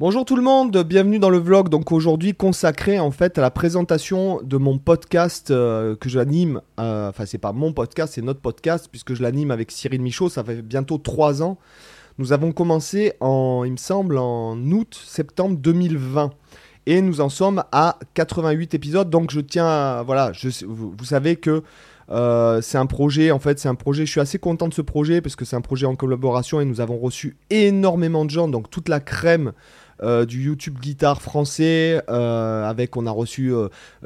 Bonjour tout le monde, bienvenue dans le vlog. Donc aujourd'hui consacré en fait à la présentation de mon podcast euh, que j'anime. Euh, enfin c'est pas mon podcast, c'est notre podcast puisque je l'anime avec Cyril Michaud. Ça fait bientôt trois ans. Nous avons commencé en, il me semble, en août-septembre 2020 et nous en sommes à 88 épisodes. Donc je tiens, voilà, vous savez que euh, c'est un projet, en fait, c'est un projet. Je suis assez content de ce projet parce que c'est un projet en collaboration et nous avons reçu énormément de gens, donc toute la crème. Euh, du YouTube guitare français euh, avec on a reçu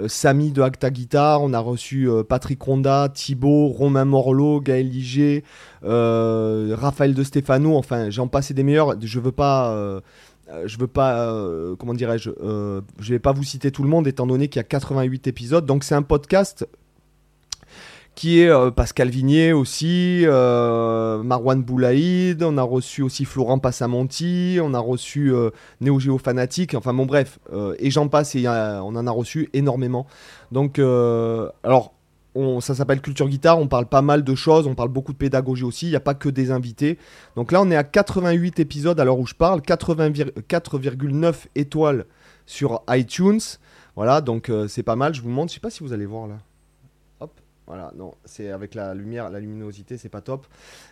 Samy de Acta Guitar, on a reçu Patrick Ronda, Thibaut, Romain Morlot, Gaël Liger, Raphaël de Stefano, enfin j'en passe des meilleurs, je veux pas je veux pas, comment dirais-je, je vais pas vous citer tout le monde étant donné qu'il y a 88 épisodes. Donc c'est un podcast qui est euh, Pascal Vignier aussi, euh, Marwan Boulaïd, on a reçu aussi Florent Passamonti, on a reçu euh, Géo Fanatique, enfin bon bref, et j'en passe et on en a reçu énormément. Donc, alors, ça s'appelle Culture Guitare, on parle pas mal de choses, on parle beaucoup de pédagogie aussi, il n'y a pas que des invités. Donc là, on est à 88 épisodes à l'heure où je parle, 4,9 étoiles sur iTunes. Voilà, donc c'est pas mal, je vous montre, je sais pas si vous allez voir là. Voilà, non, c'est avec la lumière, la luminosité, c'est pas top.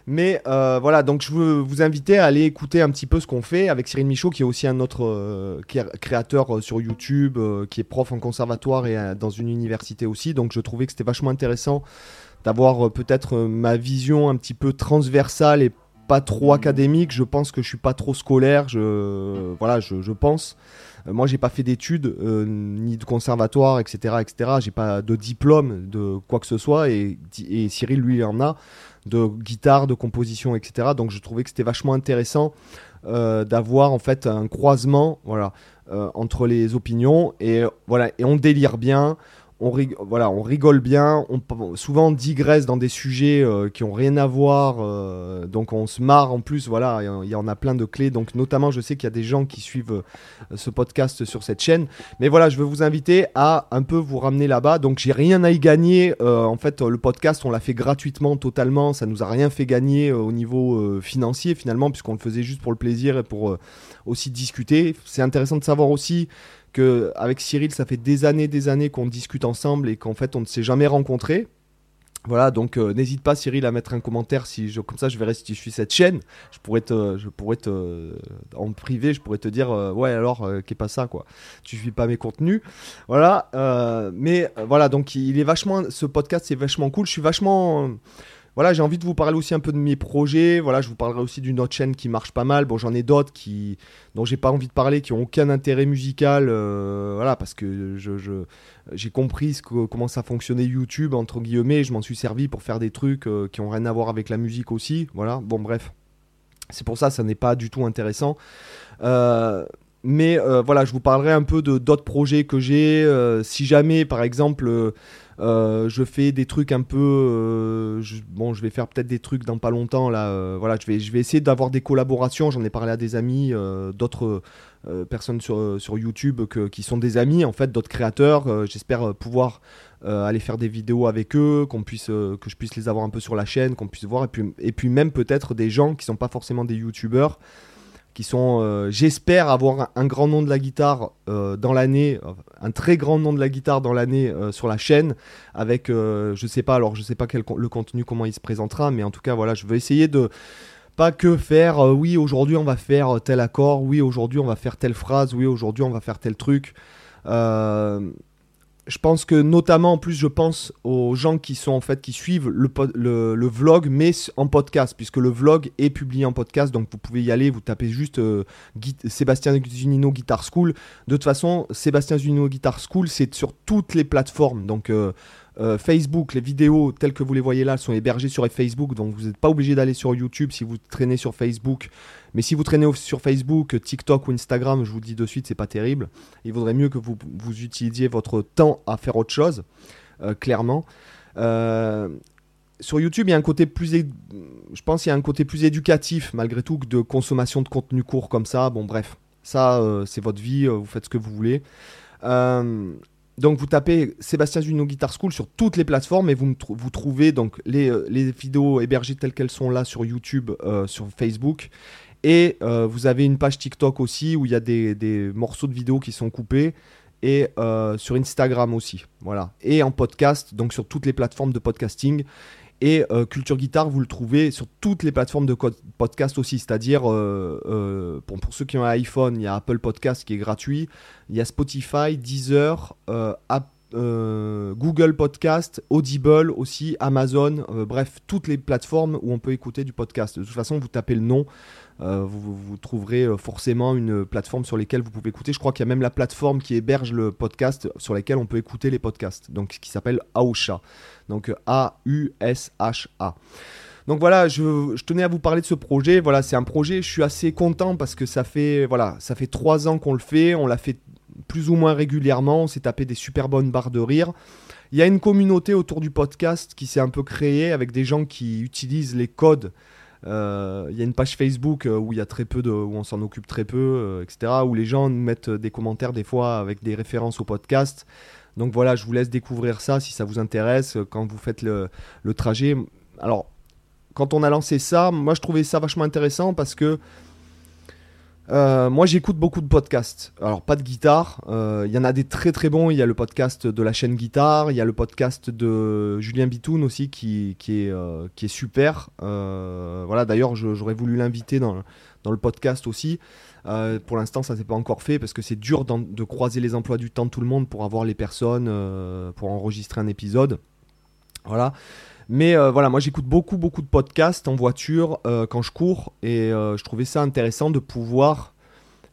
Mais euh, voilà, donc je veux vous inviter à aller écouter un petit peu ce qu'on fait avec Cyril Michaud, qui est aussi un autre euh, créateur euh, sur YouTube, qui est prof en conservatoire et dans une université aussi. Donc je trouvais que c'était vachement intéressant d'avoir peut-être ma vision un petit peu transversale et pas trop académique. Je pense que je suis pas trop scolaire. Je, voilà, je, je pense. Euh, moi, j'ai pas fait d'études, euh, ni de conservatoire, etc., etc. J'ai pas de diplôme de quoi que ce soit, et, et Cyril, lui, en a de guitare, de composition, etc. Donc, je trouvais que c'était vachement intéressant euh, d'avoir en fait un croisement, voilà, entre les opinions, et voilà, et on délire bien on, rigole bien, on, souvent on digresse dans des sujets euh, qui ont rien à voir, euh, donc on se marre en plus, voilà, il y, en a plein de clés, donc notamment je sais qu'il y a des gens qui suivent euh, ce podcast sur cette chaîne, mais voilà, je veux vous inviter à un peu vous ramener là-bas, donc j'ai rien à y gagner, en fait le podcast on l'a fait gratuitement totalement, ça nous a rien fait gagner au niveau financier finalement, puisqu'on le faisait juste pour le plaisir et pour aussi discuter, c'est intéressant de savoir aussi avec Cyril, ça fait des années, des années qu'on discute ensemble et qu'en fait on ne s'est jamais rencontrés. Voilà, donc euh, n'hésite pas Cyril à mettre un commentaire si comme ça je verrai si tu suis cette chaîne. Je pourrais te, je pourrais te, en privé, je pourrais te dire euh, ouais alors euh, qu'est pas ça quoi. Tu suis pas mes contenus, voilà. mais voilà donc il est vachement, ce podcast c'est vachement cool. Je suis vachement voilà, j'ai envie de vous parler aussi un peu de mes projets. Voilà, je vous parlerai aussi d'une autre chaîne qui marche pas mal. Bon, j'en ai d'autres qui dont j'ai pas envie de parler, qui ont aucun intérêt musical. Euh, voilà, parce que j'ai compris comment ça fonctionnait YouTube entre guillemets. Je m'en suis servi pour faire des trucs euh, qui ont rien à voir avec la musique aussi. Voilà. Bon, bref. C'est pour ça, ça n'est pas du tout intéressant. Euh, mais voilà, je vous parlerai un peu d'autres projets que j'ai. si jamais, par exemple euh, je fais des trucs un peu. Euh, bon, je vais faire peut-être des trucs dans pas longtemps là. Euh, voilà, je vais, je vais essayer d'avoir des collaborations. J'en ai parlé à des amis, d'autres personnes sur, sur YouTube qui sont des amis en fait, d'autres créateurs. J'espère pouvoir aller faire des vidéos avec eux, qu'on puisse, que je puisse les avoir un peu sur la chaîne, qu'on puisse voir, et puis, et puis même peut-être des gens qui sont pas forcément des YouTubeurs qui sont, j'espère, avoir un, grand nom de la guitare dans l'année, un très grand nom de la guitare dans l'année euh, sur la chaîne, avec, je sais pas, alors je sais pas quel, le contenu, comment il se présentera, mais en tout cas, voilà, je veux essayer de pas que faire, oui, aujourd'hui on va faire tel accord, oui, aujourd'hui on va faire telle phrase, oui, aujourd'hui on va faire tel truc je pense que notamment en plus je pense aux gens qui sont en fait qui suivent le, vlog mais en podcast puisque le vlog est publié en podcast donc vous pouvez y aller vous tapez juste euh, Sébastien Zunino Guitar School de toute façon Sébastien Zunino Guitar School c'est sur toutes les plateformes donc euh, euh, Facebook, les vidéos telles que vous les voyez là sont hébergées sur Facebook, donc vous n'êtes pas obligé d'aller sur YouTube si vous traînez sur Facebook. Mais si vous traînez sur Facebook, TikTok ou Instagram, je vous dis de suite, c'est pas terrible. Il vaudrait mieux que vous, vous utilisiez votre temps à faire autre chose, euh, clairement. Euh, sur YouTube, il y a un côté plus, je pense, qu'il y a un côté plus éducatif malgré tout que de consommation de contenu court comme ça. Bon, bref, ça, c'est votre vie, vous faites ce que vous voulez. Donc vous tapez Sébastien Zuno Guitar School sur toutes les plateformes et vous, vous trouvez donc les, euh, les, vidéos hébergées telles qu'elles sont là sur YouTube, euh, sur Facebook Et vous avez une page TikTok aussi où il y a des, morceaux de vidéos qui sont coupés et sur Instagram aussi. Voilà. Et en podcast, donc sur toutes les plateformes de podcasting. Et euh, Culture Guitare, vous le trouvez sur toutes les plateformes de podcast aussi. C'est-à-dire, euh, euh, pour, ceux qui ont un iPhone, il y a Apple Podcast qui est gratuit. Il y a Spotify, Deezer, Google Podcast, Audible aussi, Amazon. bref, toutes les plateformes où on peut écouter du podcast. De toute façon, vous tapez le nom. Vous, trouverez forcément une plateforme sur laquelle vous pouvez écouter. Je crois qu'il y a même la plateforme qui héberge le podcast sur laquelle on peut écouter les podcasts, donc qui s'appelle Aosha. Donc A-U-S-H-A. Donc voilà, je, tenais à vous parler de ce projet. Voilà, c'est un projet, je suis assez content parce que ça fait, voilà, ça fait trois ans qu'on le fait. On l'a fait plus ou moins régulièrement. On s'est tapé des super bonnes barres de rire. Il y a une communauté autour du podcast qui s'est un peu créée avec des gens qui utilisent les codes. Euh, il y a une page Facebook euh, où il y a très peu de, où on s'en occupe très peu, euh, etc. Où les gens mettent des commentaires des fois avec des références au podcast. Donc voilà, je vous laisse découvrir ça si ça vous intéresse euh, quand vous faites le, trajet. Alors, quand on a lancé ça, moi je trouvais ça vachement intéressant parce que euh, moi j'écoute beaucoup de podcasts. Alors pas de guitare, euh, il y en a des très très bons. Il y a le podcast de la chaîne Guitare, il y a le podcast de Julien Bitoun aussi qui, est, qui est super. voilà, d'ailleurs j'aurais voulu l'inviter dans, dans, le podcast aussi. Euh, pour l'instant, ça s'est pas encore fait parce que c'est dur de croiser les emplois du temps de tout le monde pour avoir les personnes euh, pour enregistrer un épisode. Voilà. Mais euh, voilà, moi j'écoute beaucoup beaucoup de podcasts en voiture quand je cours et je trouvais ça intéressant de pouvoir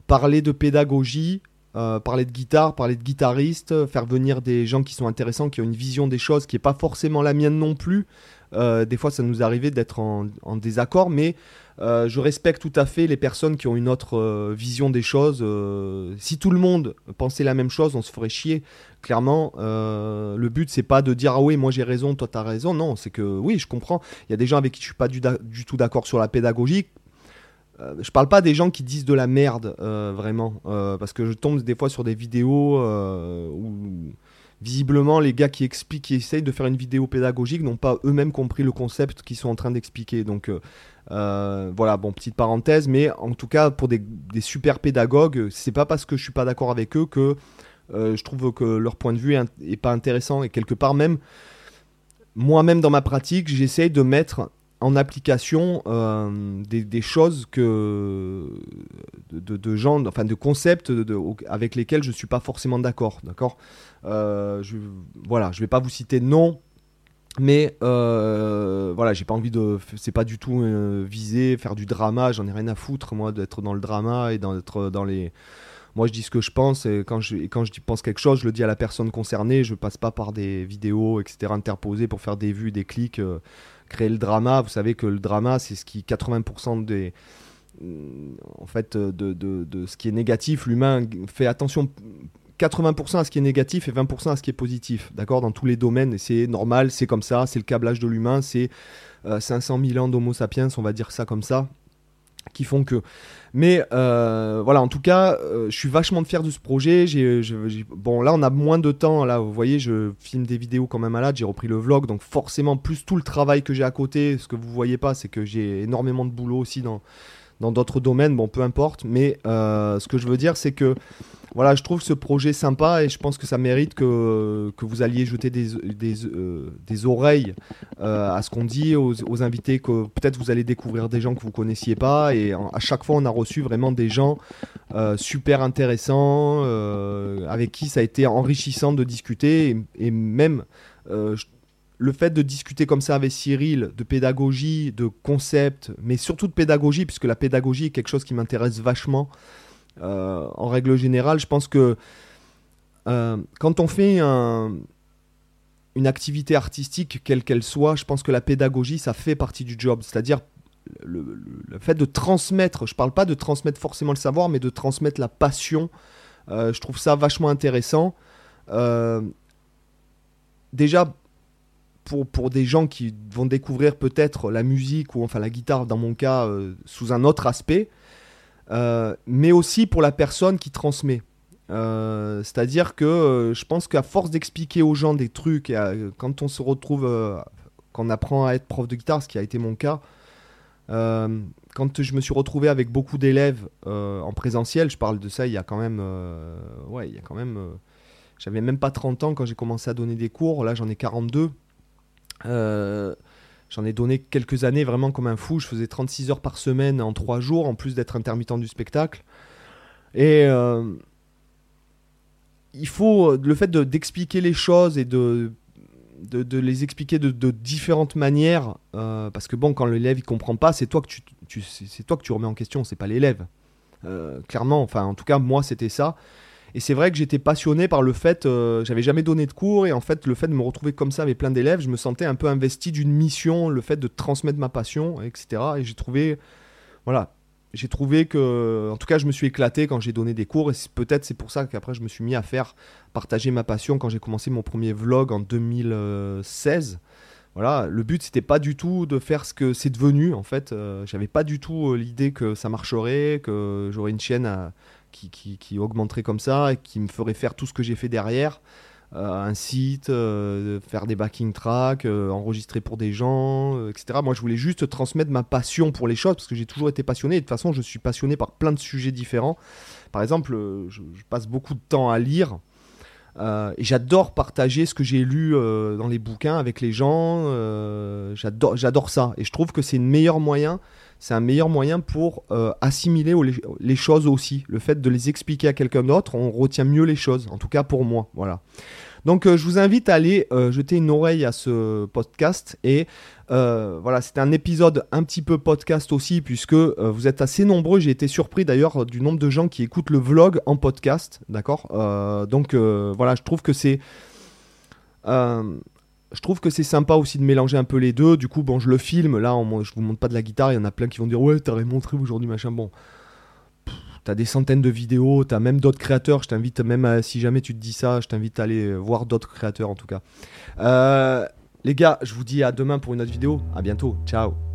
parler de pédagogie, parler de guitare, parler de guitariste, faire venir des gens qui sont intéressants, qui ont une vision des choses qui n'est pas forcément la mienne non plus. Des fois, ça nous arrivait d'être en, désaccord, mais euh, je respecte tout à fait les personnes qui ont une autre euh, vision des choses. Euh, si tout le monde pensait la même chose, on se ferait chier. Clairement, le but c'est pas de dire ah oui moi j'ai raison, toi t'as raison. Non, c'est que oui je comprends. Il y a des gens avec qui je suis pas du, tout d'accord sur la pédagogie. je parle pas des gens qui disent de la merde vraiment, parce que je tombe des fois sur des vidéos où visiblement, les gars qui expliquent, qui essayent de faire une vidéo pédagogique, n'ont pas eux-mêmes compris le concept qu'ils sont en train d'expliquer. Donc, euh, voilà, bon, petite parenthèse, mais en tout cas, pour des, super pédagogues, c'est pas parce que je suis pas d'accord avec eux que euh, je trouve que leur point de vue est, pas intéressant. Et quelque part, même moi-même dans ma pratique, j'essaye de mettre en application euh, des, choses que de, gens, enfin de concepts avec lesquels je suis pas forcément d'accord, d'accord? je, voilà, je vais pas vous citer non mais euh, voilà, j'ai pas envie de. C'est pas du tout euh, viser, faire du drama. J'en ai rien à foutre, moi, d'être dans le drama et d'être dans les. Moi, je dis ce que je pense et quand je, quand je pense quelque chose, je le dis à la personne concernée. Je passe pas par des vidéos, etc., interposées pour faire des vues, des clics, euh, créer le drama. Vous savez que le drama, c'est ce qui 80% des. En fait, de, de, de ce qui est négatif, l'humain fait attention 80% à ce qui est négatif et 20% à ce qui est positif, d'accord, dans tous les domaines. C'est normal, c'est comme ça, c'est le câblage de l'humain, c'est 500 euh, 000 ans d'Homo sapiens, on va dire ça comme ça, qui font que. Mais euh, voilà, en tout cas, euh, je suis vachement fier de ce projet. bon, là, on a moins de temps. Là, vous voyez, je filme des vidéos comme un malade. J'ai repris le vlog, donc forcément, plus tout le travail que j'ai à côté. Ce que vous voyez pas, c'est que j'ai énormément de boulot aussi dans dans d'autres domaines. Bon, peu importe. Mais ce que je veux dire, c'est que voilà, je trouve ce projet sympa et je pense que ça mérite que, que vous alliez jeter des, des, euh, des oreilles euh, à ce qu'on dit aux, invités, que peut-être vous allez découvrir des gens que vous connaissiez pas. Et à chaque fois, on a reçu vraiment des gens euh, super intéressants, avec qui ça a été enrichissant de discuter. Et, même le fait de discuter comme ça avec Cyril, de pédagogie, de concept, mais surtout de pédagogie, puisque la pédagogie est quelque chose qui m'intéresse vachement. Euh, en règle générale, je pense que euh, quand on fait une activité artistique, quelle qu'elle soit, je pense que la pédagogie, ça fait partie du job. C'est-à-dire le, fait de transmettre, je parle pas de transmettre forcément le savoir, mais de transmettre la passion. Euh, je trouve ça vachement intéressant. déjà, pour, pour, des gens qui vont découvrir peut-être la musique ou enfin la guitare dans mon cas sous un autre aspect, euh, mais aussi pour la personne qui transmet. Euh, c'est-à-dire que euh, je pense qu'à force d'expliquer aux gens des trucs, quand on se retrouve, qu'on apprend à être prof de guitare, ce qui a été mon cas, quand je me suis retrouvé avec beaucoup d'élèves en présentiel, je parle de ça il y a quand même, ouais, il y a quand même, j'avais même pas 30 ans quand j'ai commencé à donner des cours. Là, j'en ai 42. J'en ai donné quelques années vraiment comme un fou. Je faisais 36 heures par semaine en 3 jours, en plus d'être intermittent du spectacle. Et il faut le fait d'expliquer les choses et de de, les expliquer de, différentes manières, euh, parce que bon, quand l'élève il comprend pas, c'est toi que tu, toi que tu remets en question, c'est pas l'élève. Euh, clairement, enfin, en tout cas, moi, c'était ça. Et c'est vrai que j'étais passionné par le fait, euh, j'avais jamais donné de cours, et en fait, le fait de me retrouver comme ça avec plein d'élèves, je me sentais un peu investi d'une mission, le fait de transmettre ma passion, etc. Et j'ai trouvé, voilà, j'ai trouvé que, en tout cas, je me suis éclaté quand j'ai donné des cours et peut-être c'est pour ça qu'après je me suis mis à faire partager ma passion quand j'ai commencé mon premier vlog en 2016. Voilà, le but c'était pas du tout de faire ce que c'est devenu en fait. Euh, j'avais pas du tout euh, l'idée que ça marcherait, que j'aurais une chaîne qui, augmenterait comme ça et qui me ferait faire tout ce que j'ai fait derrière. Euh, un site, euh, faire des backing tracks, euh, enregistrer pour des gens, etc. Moi, je voulais juste transmettre ma passion pour les choses parce que j'ai toujours été passionné. Et de toute façon, je suis passionné par plein de sujets différents. Par exemple, je, passe beaucoup de temps à lire. Et j'adore partager ce que j'ai lu dans les bouquins avec les gens. j'adore, j'adore ça. Et je trouve que c'est une meilleur moyen c'est un meilleur moyen pour assimiler les choses aussi. Le fait de les expliquer à quelqu'un d'autre, on retient mieux les choses, en tout cas pour moi. Voilà. Donc euh, je vous invite à aller euh, jeter une oreille à ce podcast et euh, voilà, c'était un épisode un petit peu podcast aussi, puisque vous êtes assez nombreux. J'ai été surpris d'ailleurs du nombre de gens qui écoutent le vlog en podcast. D'accord Donc voilà, je trouve que c'est. je trouve que c'est sympa aussi de mélanger un peu les deux. Du coup, bon, je le filme. Là, on, je vous montre pas de la guitare. Il y en a plein qui vont dire Ouais, t'aurais montré aujourd'hui, machin. Bon, T'as des centaines de vidéos, t'as même d'autres créateurs. Je t'invite même, si jamais tu te dis ça, je t'invite à aller voir d'autres créateurs en tout cas. Euh, les gars, je vous dis à demain pour une autre vidéo. À bientôt. Ciao.